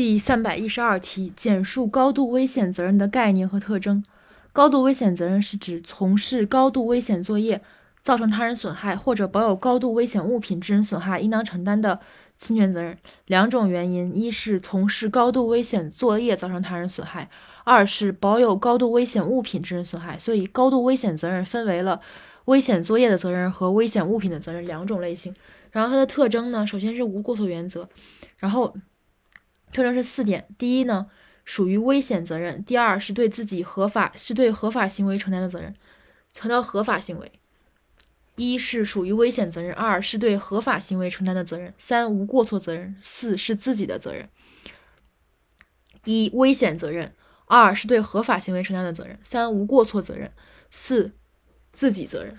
第三百一十二题，简述高度危险责任的概念和特征。高度危险责任是指从事高度危险作业造成他人损害或者保有高度危险物品致人损害，应当承担的侵权责任。两种原因：一是从事高度危险作业造成他人损害；二是保有高度危险物品致人损害。所以，高度危险责任分为了危险作业的责任和危险物品的责任两种类型。然后它的特征呢，首先是无过错原则，然后。特征是四点：第一呢，属于危险责任；第二是对自己合法是对合法行为承担的责任，强调合法行为。一是属于危险责任，二是对合法行为承担的责任，三无过错责任，四是自己的责任。一危险责任，二是对合法行为承担的责任，三无过错责任，四自己责任。